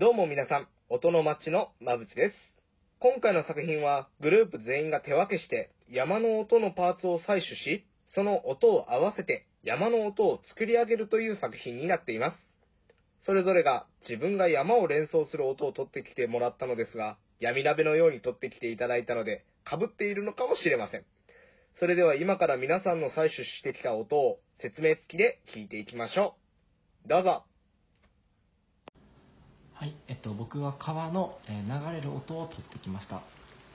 どうも皆さん、音の町のまぶちです。今回の作品はグループ全員が手分けして山の音のパーツを採取し、その音を合わせて山の音を作り上げるという作品になっています。それぞれが自分が山を連想する音を取ってきてもらったのですが、闇鍋のように取ってきていただいたので、被っているのかもしれません。それでは今から皆さんの採取してきた音を説明付きで聞いていきましょう。どうぞ。はい、えっと、僕は川の、え流れる音を取ってきました。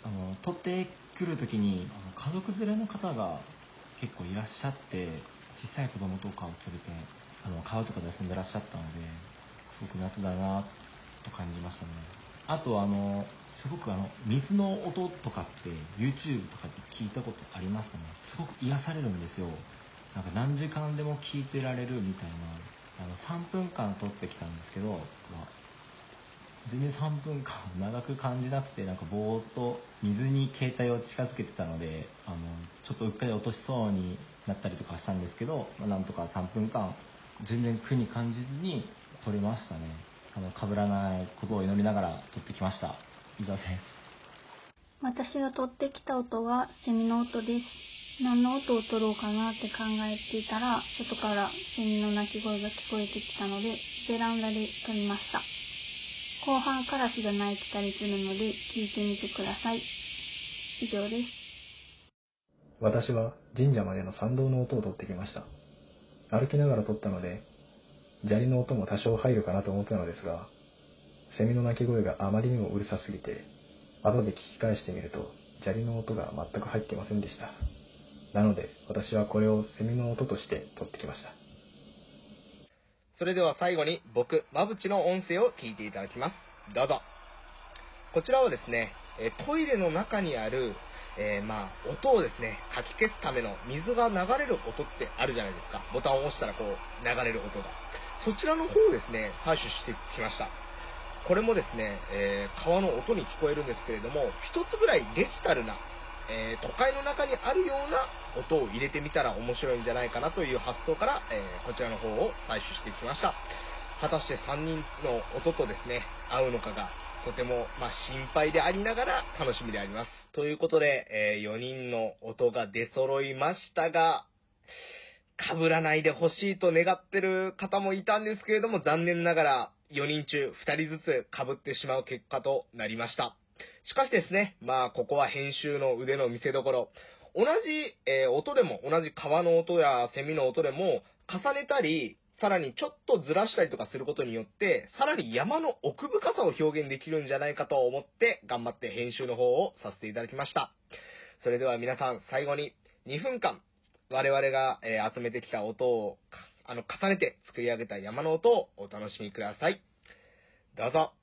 あの、取ってくるときに、あの家族連れの方が結構いらっしゃって、小さい子供とかを連れて、あの、川とかで遊んでらっしゃったので、すごく夏だなと感じましたね。あと、あの、すごくあの、水の音とかって YouTube とかで聞いたことありますかねすごく癒されるんですよ。なんか何時間でも聞いてられるみたいな、あの、3分間撮ってきたんですけど、まあ全然3分間長く感じなくて、なんかぼーっと水に携帯を近づけてたので、あの、ちょっとうっかり落としそうになったりとかしたんですけど、まあなんとか3分間全然苦に感じずに撮れましたね。あの、被らないことを祈りながら撮ってきました。以上です。私が取ってきた音はセミの音です。何の音を取ろうかなって考えていたら、外からセミの鳴き声が聞こえてきたので、ベランダで撮りました。後半カラスが鳴いてたりするので、聞いてみてください。以上です。私は神社までの参道の音を取ってきました。歩きながら撮ったので、砂利の音も多少入るかなと思ったのですが、セミの鳴き声があまりにもうるさすぎて、後で聞き返してみると、砂利の音が全く入ってませんでした。なので、私はこれをセミの音として撮ってきました。それでは最後に僕、まぶちの音声を聞いていただきます。どうぞ。こちらはですね、えトイレの中にある、えーまあ、音をですね、かき消すための水が流れる音ってあるじゃないですか。ボタンを押したらこう、流れる音が。そちらの方をですね、採取してきました。これもですね、えー川の音に聞こえるんですけれども、一つぐらいデジタルな、えー都会の中にあるような音を入れてみたら面白いんじゃないかなという発想から、えーこちらの方を採取してきました。果たして3人の音とですね、合うのかが、とても、まあ、心配でありながら楽しみであります。ということで、え4人の音が出揃いましたが、被らないでほしいと願ってる方もいたんですけれども、残念ながら4人中2人ずつ被ってしまう結果となりました。しかしですね、まあ、ここは編集の腕の見せ所。同じ、えー音でも、同じ川の音やセミの音でも、重ねたり、さらにちょっとずらしたりとかすることによって、さらに山の奥深さを表現できるんじゃないかと思って、頑張って編集の方をさせていただきました。それでは皆さん、最後に2分間、我々が、えー集めてきた音を、あの、重ねて作り上げた山の音をお楽しみください。どうぞ。